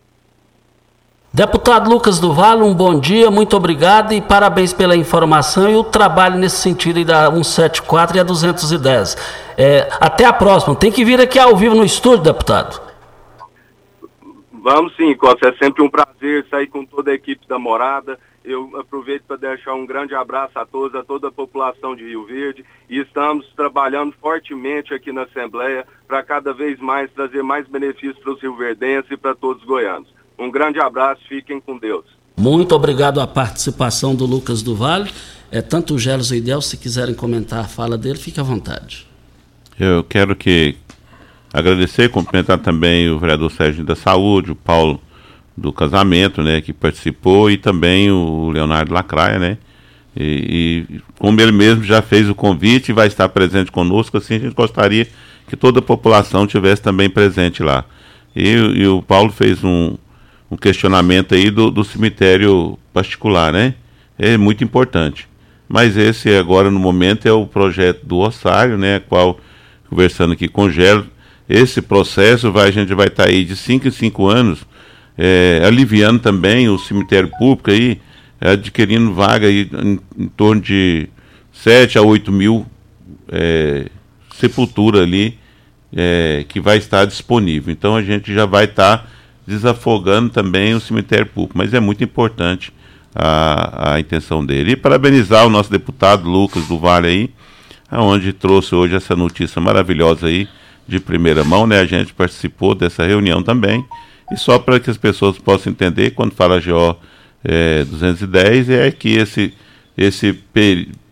Deputado Lucas do Vale, um bom dia, muito obrigado e parabéns pela informação e o trabalho nesse sentido da 174 e a 210. É, até a próxima. Tem que vir aqui ao vivo no estúdio, deputado. Vamos sim, Costa. É sempre um prazer sair com toda a equipe da morada. Eu aproveito para deixar um grande abraço a todos, a toda a população de Rio Verde. E estamos trabalhando fortemente aqui na Assembleia para cada vez mais trazer mais benefícios para os rioverdenses e para todos os goianos. Um grande abraço, fiquem com Deus. Muito obrigado à participação do Lucas do Vale. É, tanto o Gelos e o Idel, se quiserem comentar a fala dele, fique à vontade. Eu quero que agradecer e cumprimentar também o vereador Sérgio da Saúde, o Paulo do Casamento, né, que participou, e também o Leonardo Lacraia, né, e, e, como ele mesmo já fez o convite e vai estar presente conosco, assim a gente gostaria que toda a população tivesse também presente lá. E, e o Paulo fez um, um questionamento aí do, do cemitério particular, né? É muito importante. Mas esse agora no momento é o projeto do ossário, né? Qual conversando aqui com o Gelo, esse processo vai, a gente vai estar tá aí de 5 em 5 anos, é, aliviando também o cemitério público aí, adquirindo vaga aí em, em torno de 7 a 8 mil é, sepultura ali é, que vai estar disponível. Então a gente já vai estar tá desafogando também o cemitério público, mas é muito importante a, a intenção dele. E parabenizar o nosso deputado Lucas do Vale aí, aonde trouxe hoje essa notícia maravilhosa aí de primeira mão, né? A gente participou dessa reunião também. E só para que as pessoas possam entender, quando fala GO é, 210, é que esse, esse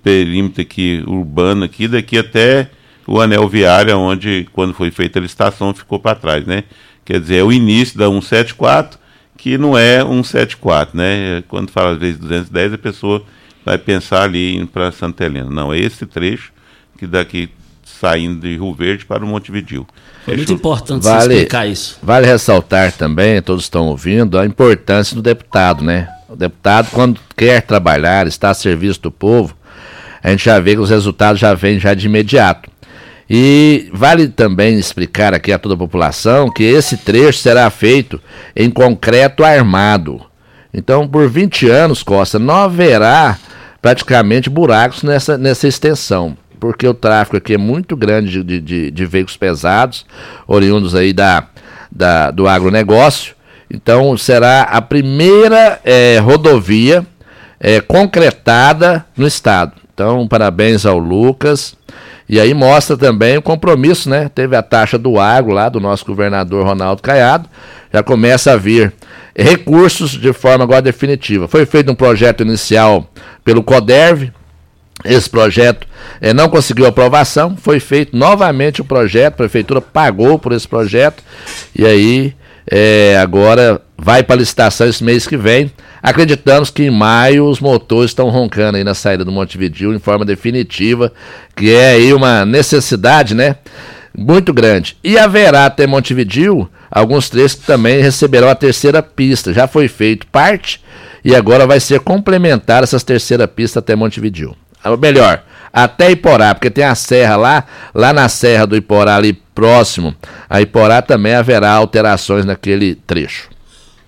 perímetro aqui urbano aqui, daqui até o anel viário, onde quando foi feita a licitação ficou para trás, né? Quer dizer, é o início da 174, que não é 174, né? Quando fala às vezes 210, a pessoa vai pensar ali para Santa Helena. Não, é esse trecho que daqui saindo de Rio Verde para o Montevidil. É muito importante vale, explicar isso. Vale ressaltar também, todos estão ouvindo, a importância do deputado, né? O deputado, quando quer trabalhar, está a serviço do povo, a gente já vê que os resultados já vêm já de imediato. E vale também explicar aqui a toda a população que esse trecho será feito em concreto armado. Então, por 20 anos, Costa, não haverá praticamente buracos nessa, nessa extensão, porque o tráfego aqui é muito grande de, de, de veículos pesados, oriundos aí da, da, do agronegócio. Então, será a primeira é, rodovia é, concretada no estado. Então, parabéns ao Lucas. E aí mostra também o compromisso, né? Teve a taxa do agro lá do nosso governador Ronaldo Caiado, já começa a vir recursos de forma agora definitiva. Foi feito um projeto inicial pelo CODERV, esse projeto eh, não conseguiu aprovação, foi feito novamente o projeto, a prefeitura pagou por esse projeto, e aí eh, agora vai para licitação esse mês que vem. Acreditamos que em maio os motores estão roncando aí na saída do Montevideo em forma definitiva, que é aí uma necessidade, né? Muito grande. E haverá até Montevideo alguns trechos que também receberão a terceira pista. Já foi feito parte e agora vai ser complementar essas terceira pista até Montevideo. Ou melhor, até Iporá, porque tem a serra lá, lá na serra do Iporá ali próximo, a Iporá também haverá alterações naquele trecho.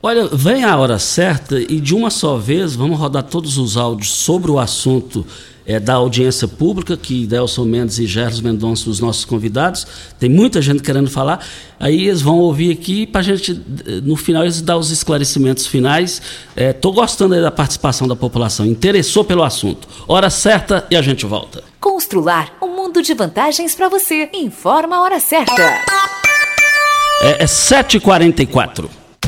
Olha, vem a hora certa e de uma só vez vamos rodar todos os áudios sobre o assunto é, da audiência pública, que Delson Mendes e Gerson Mendonça, os nossos convidados. Tem muita gente querendo falar. Aí eles vão ouvir aqui para a gente, no final, eles dar os esclarecimentos finais. Estou é, gostando da participação da população, interessou pelo assunto. Hora certa e a gente volta. Constrular um mundo de vantagens para você. Informa a hora certa. É, é 7h44.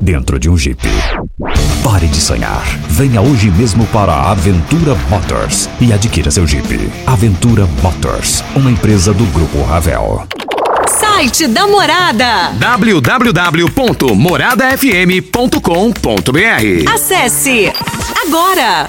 dentro de um Jeep. Pare de sonhar. Venha hoje mesmo para a Aventura Motors e adquira seu Jeep. Aventura Motors, uma empresa do Grupo Ravel. Site da Morada www.moradafm.com.br Acesse agora!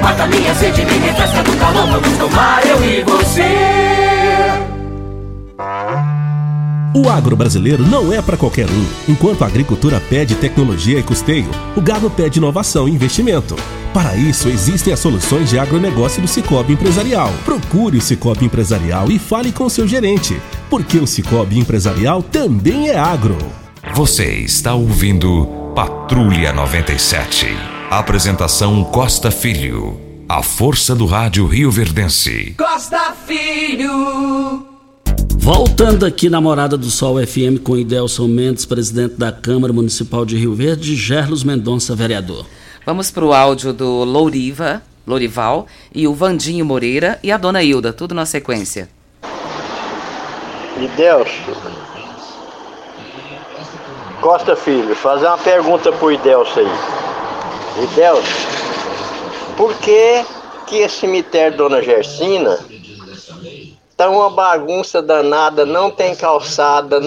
Mata minha sede, me refresca do calor. Vamos tomar eu e você. O agro brasileiro não é para qualquer um. Enquanto a agricultura pede tecnologia e custeio, o gado pede inovação e investimento. Para isso, existem as soluções de agronegócio do Cicobi Empresarial. Procure o Cicobi Empresarial e fale com seu gerente, porque o Cicobi Empresarial também é agro. Você está ouvindo Patrulha 97. Apresentação Costa Filho. A força do rádio Rio Verdense. Costa Filho. Voltando aqui na Morada do Sol FM com Idelson Mendes, presidente da Câmara Municipal de Rio Verde, Gerlos Mendonça, vereador. Vamos para o áudio do Louriva, Lourival e o Vandinho Moreira e a dona Hilda, tudo na sequência. Deus, Costa Filho, fazer uma pergunta pro Idelso aí. Idelso, por que que esse cemitério Dona Gersina tá uma bagunça danada, não tem calçada,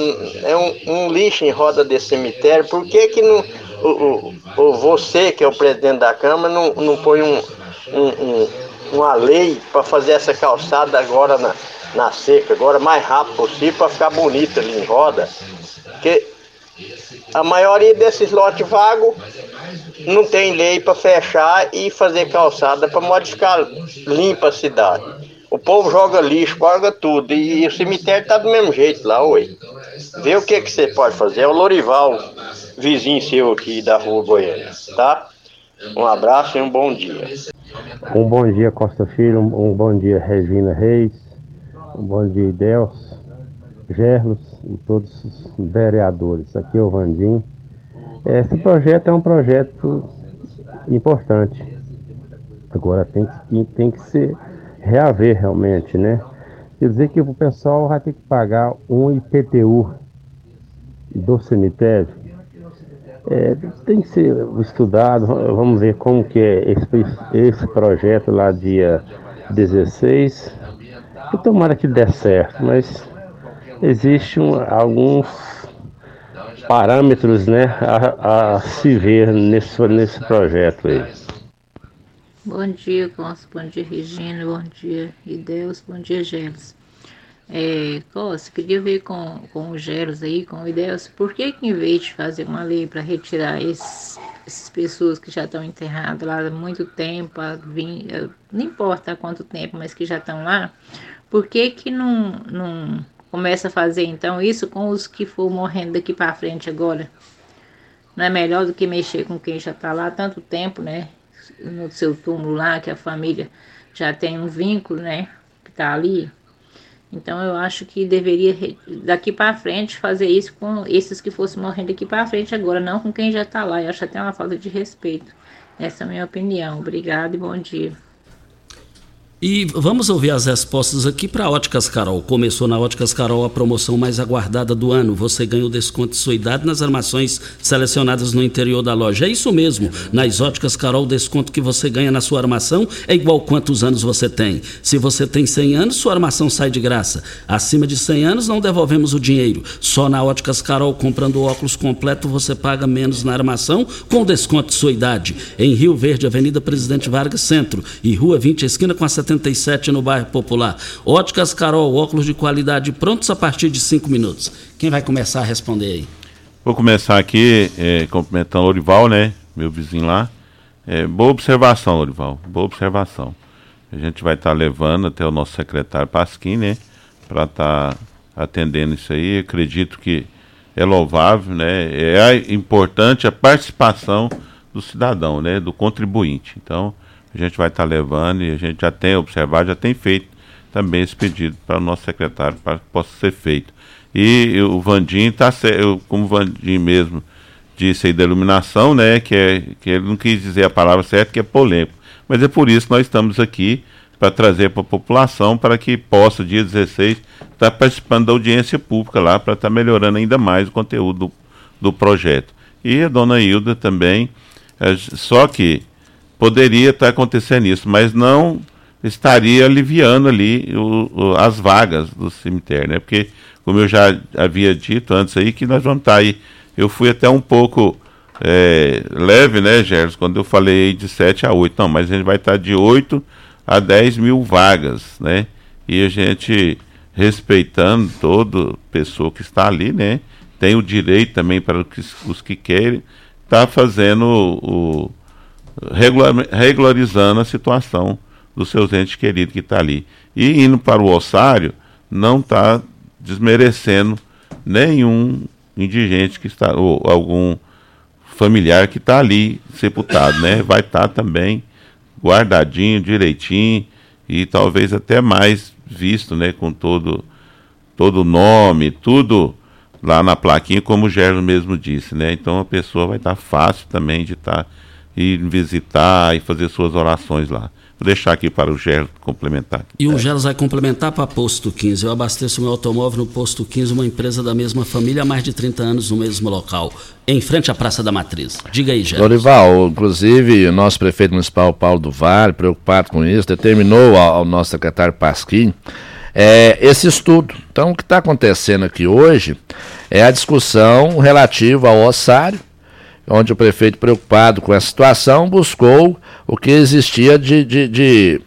é um, um lixo em roda desse cemitério, por que que não, o, o, o você, que é o presidente da Câmara, não, não põe um, um, um- uma lei para fazer essa calçada agora na, na seca, agora mais rápido possível, para ficar bonita ali em roda? Porque a maioria desses lotes vagos não tem lei para fechar e fazer calçada para modificar limpa a cidade. O povo joga lixo, joga tudo. E, o cemitério tá do mesmo jeito lá, oi. Vê o que, que você pode fazer. É o Lorival, vizinho seu aqui da rua Goiânia, tá? Um abraço e um bom dia. Um bom dia, Costa Filho. Um, bom dia, Regina Reis. Um bom dia, Idelso, Gerlos e todos os vereadores. Aqui é o Vandim. Esse projeto é um projeto importante. Agora tem que, tem que ser reaver realmente, né? Quer dizer que o pessoal vai ter que pagar um IPTU do cemitério. É, tem que ser estudado, vamos ver como que é esse, esse projeto lá dia 16. E tomara que dê certo, mas existem alguns parâmetros né, a, a se ver nesse, nesse projeto aí. Bom dia, Costa. Bom dia, Regina. Bom dia, Ideus. Bom dia, Gelos. É, Costa, queria ver com, com o Gelos aí, com o Ideus, por que que em vez de fazer uma lei para retirar esses, essas pessoas que já estão enterradas lá há muito tempo, há 20, eh, não importa há quanto tempo, mas que já estão lá, por que que não, não começa a fazer então isso com os que for morrendo daqui para frente agora? Não é melhor do que mexer com quem já está lá há tanto tempo, né? No seu túmulo lá, que a família já tem um vínculo, né? Que tá ali. Então eu acho que deveria daqui para frente fazer isso com esses que fossem morrendo daqui para frente agora, não com quem já está lá. Eu acho até uma falta de respeito. Essa é a minha opinião. Obrigada e bom dia. E vamos ouvir as respostas aqui para Óticas Carol. Começou na Óticas Carol a promoção mais aguardada do ano. Você ganha o desconto de sua idade nas armações selecionadas no interior da loja. É isso mesmo. Nas Óticas Carol, o desconto que você ganha na sua armação é igual quantos anos você tem. Se você tem 100 anos, sua armação sai de graça. Acima de 100 anos, não devolvemos o dinheiro. Só na Óticas Carol, comprando óculos completo, você paga menos na armação com desconto de sua idade. Em Rio Verde, Avenida Presidente Vargas Centro e Rua 20, esquina com a 77 no bairro Popular. Óticas Carol, óculos de qualidade prontos a partir de 5 minutos. Quem vai começar a responder aí? Vou começar aqui é, cumprimentando o Lorival, né? Meu vizinho lá. É, boa observação, Lorival. Boa observação. A gente vai estar tá levando até o nosso secretário Pasquim, né? Para estar tá atendendo isso aí. Acredito que é louvável, né? É importante a participação do cidadão, né? Do contribuinte. Então, a gente vai estar tá levando e a gente já tem observado, já tem feito também esse pedido para o nosso secretário para que possa ser feito. E o Vandim está, como o Vandim mesmo disse aí da iluminação, né? Que, é, que ele não quis dizer a palavra certa, que é polêmico. Mas é por isso que nós estamos aqui para trazer para a população para que possa, dia 16, estar tá participando da audiência pública lá, para estar tá melhorando ainda mais o conteúdo do, do projeto. E a dona Hilda também, é, só que poderia estar tá acontecendo isso, mas não estaria aliviando ali o, o, as vagas do cemitério, né? Porque, como eu já havia dito antes aí, que nós vamos estar tá aí. Eu fui até um pouco é, leve, né, Gerson, quando eu falei de 7 a 8. Não, mas a gente vai estar tá de 8 a 10 mil vagas, né? E a gente, respeitando toda pessoa que está ali, né? Tem o direito também para os que, querem, está fazendo o, o regularizando a situação dos seus entes queridos que está ali. E indo para o ossário, não está desmerecendo nenhum indigente que está, ou algum familiar que está ali sepultado, né? Vai estar tá também guardadinho, direitinho e talvez até mais visto, né? Com todo todo nome, tudo lá na plaquinha, como o Gerson mesmo disse, né? Então a pessoa vai estar tá fácil também de estar tá, ir visitar e fazer suas orações lá. Vou deixar aqui para o Gelo complementar. E o Gelo vai complementar para Posto 15. Eu abasteço meu automóvel no Posto 15, uma empresa da mesma família há mais de 30 anos no mesmo local, em frente à Praça da Matriz. Diga aí, Gelo. Dorival, inclusive o nosso prefeito municipal Paulo do Vale, preocupado com isso, determinou ao, ao nosso secretário Pasquim é, esse estudo. Então, o que está acontecendo aqui hoje é a discussão relativa ao ossário, onde o prefeito, preocupado com essa situação, buscou o que existia de, de, de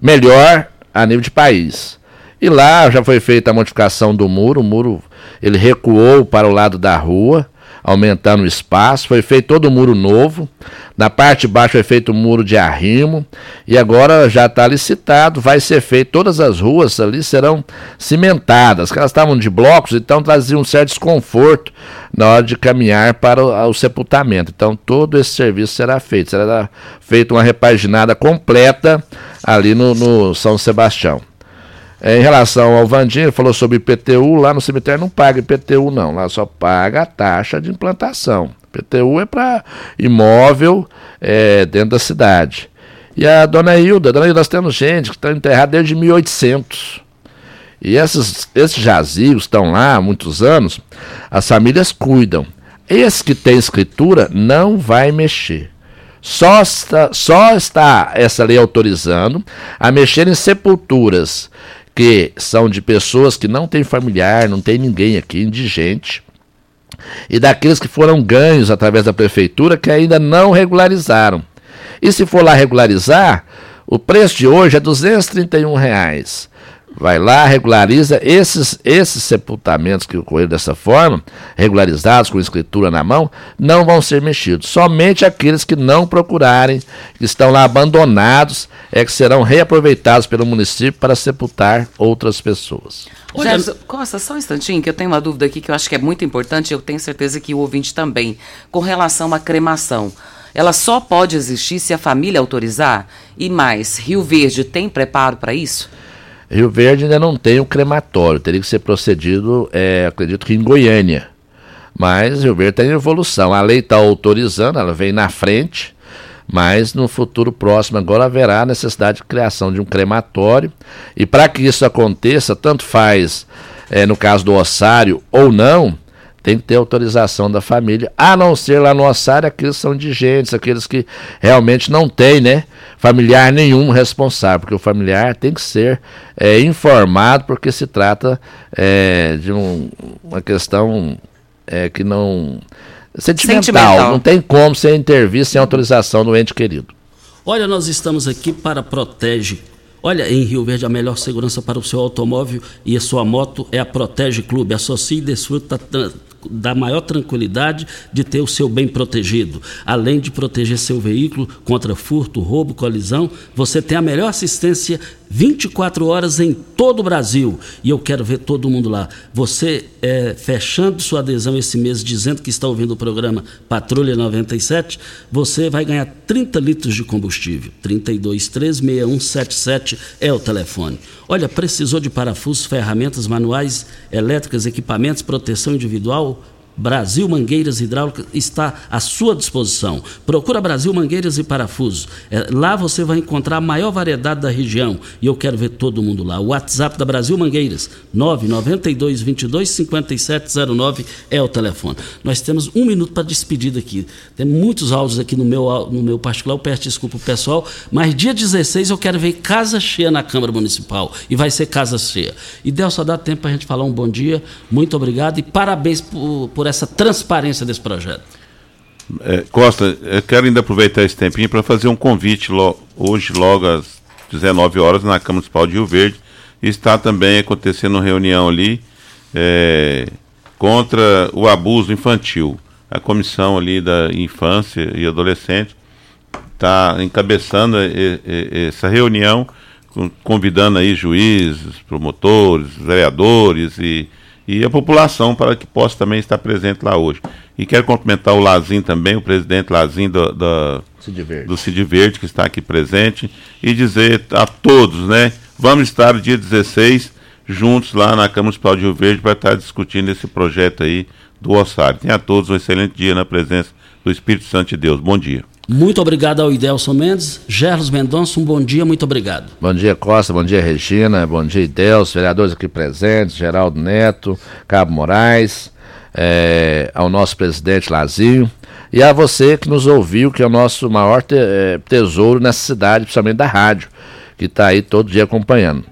melhor a nível de país. E lá já foi feita a modificação do muro, o muro ele recuou para o lado da rua, aumentando o espaço. Foi feito todo o muro novo. Na parte de baixo foi feito um muro de arrimo. E agora já está licitado, vai ser feito. Todas as ruas ali serão cimentadas. Elas estavam de blocos, então trazia um certo desconforto na hora de caminhar para o, o sepultamento. Então todo esse serviço será feito. Será feita uma repaginada completa ali no, no São Sebastião. É, em relação ao Vandim, ele falou sobre IPTU, lá no cemitério não paga IPTU não, lá só paga a taxa de implantação. IPTU é para imóvel é, dentro da cidade. E a dona Hilda, dona Hilda, nós temos gente que está enterrada desde 1800. E esses, esses jazigos estão lá há muitos anos, as famílias cuidam. Esse que tem escritura não vai mexer. Só está, só está essa lei autorizando a mexer em sepulturas que são de pessoas que não têm familiar, não tem ninguém aqui, indigente, e daqueles que foram ganhos através da prefeitura que ainda não regularizaram. E se for lá regularizar, o preço de hoje é 231 reais. Vai lá, regulariza esses, esses sepultamentos que ocorreram dessa forma, regularizados com escritura na mão, não vão ser mexidos. Somente aqueles que não procurarem, que estão lá abandonados, é que serão reaproveitados pelo município para sepultar outras pessoas. Olha, Costa, só um instantinho, que eu tenho uma dúvida aqui que eu acho que é muito importante, eu tenho certeza que o ouvinte também, com relação à cremação. Ela só pode existir se a família autorizar? E mais, Rio Verde tem preparo para isso? Rio Verde ainda não tem o um crematório, teria que ser procedido, é, acredito que em Goiânia. Mas Rio Verde está em evolução. A lei está autorizando, ela vem na frente, mas no futuro próximo agora haverá a necessidade de criação de um crematório. E para que isso aconteça, tanto faz é, no caso do ossário ou não, tem que ter autorização da família, a não ser lá no ossário aqueles que são indigentes, aqueles que realmente não têm, né, familiar nenhum responsável, porque o familiar tem que ser é, informado, porque se trata é, de um, uma questão é, que não sentimental, sentimental, não tem como ser intervir sem autorização do ente querido. Olha, nós estamos aqui para Protege Olha, em Rio Verde, a melhor segurança para o seu automóvel e a sua moto é a Protege Clube. Associe e desfruta dar maior tranquilidade de ter o seu bem protegido. Além de proteger seu veículo contra furto, roubo, colisão, você tem a melhor assistência 24 horas em todo o Brasil. E eu quero ver todo mundo lá. Você é, fechando sua adesão esse mês, dizendo que está ouvindo o programa Patrulha 97, você vai ganhar 30 litros de combustível. 3236177 é o telefone. Olha, precisou de parafusos, ferramentas manuais, elétricas, equipamentos, proteção individual? Brasil Mangueiras Hidráulicas está à sua disposição. Procura Brasil Mangueiras e Parafusos. É, lá você vai encontrar a maior variedade da região e eu quero ver todo mundo lá. O WhatsApp da Brasil Mangueiras, 992 22 5709 é o telefone. Nós temos um minuto para despedida aqui. Tem muitos áudios aqui no meu, no meu particular, eu peço desculpa o pessoal, mas dia 16 eu quero ver casa cheia na Câmara Municipal e vai ser casa cheia. E Deus só dá tempo para a gente falar um bom dia, muito obrigado e parabéns por, por por essa transparência desse projeto. É, Costa, eu quero ainda aproveitar esse tempinho para fazer um convite lo, hoje, logo às 19 horas, na Câmara Municipal de Rio Verde. Está também acontecendo uma reunião ali é, contra o abuso infantil. A comissão ali da infância e adolescente está encabeçando essa reunião, convidando aí juízes, promotores, vereadores e e a população para que possa também estar presente lá hoje. E quero cumprimentar o Lazim também, o presidente Lazim do, do, Cid Verde. do Cid Verde, que está aqui presente, e dizer a todos, né? Vamos estar dia 16 juntos lá na Câmara Municipal de Rio Verde para estar discutindo esse projeto aí do Ossário. Tenha a todos um excelente dia na presença do Espírito Santo de Deus. Bom dia. Muito obrigado ao Idelson Mendes. Gerlos Mendonça, um bom dia, muito obrigado. Bom dia, Costa, bom dia, Regina, bom dia, Idelson, vereadores aqui presentes, Geraldo Neto, Cabo Moraes, é, ao nosso presidente Lazinho e a você que nos ouviu, que é o nosso maior te, é, tesouro nessa cidade, principalmente da rádio, que está aí todo dia acompanhando.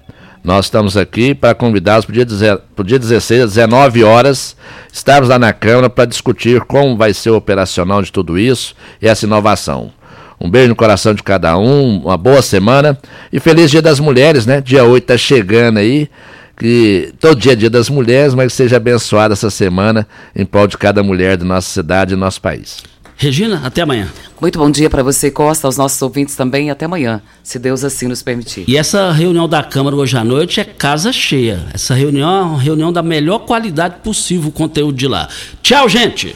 Nós estamos aqui para convidá-los para o dia, dia 16, às 19 horas, estarmos lá na Câmara para discutir como vai ser o operacional de tudo isso e essa inovação. Um beijo no coração de cada um, uma boa semana e feliz Dia das Mulheres, né? Dia 8 está chegando aí, que todo dia é Dia das Mulheres, mas que seja abençoada essa semana em prol de cada mulher da nossa cidade e nosso país. Regina, até amanhã. Muito bom dia para você, Costa, aos nossos ouvintes também e até amanhã, se Deus assim nos permitir. E essa reunião da Câmara hoje à noite é casa cheia. Essa reunião é uma reunião da melhor qualidade possível, o conteúdo de lá. Tchau, gente!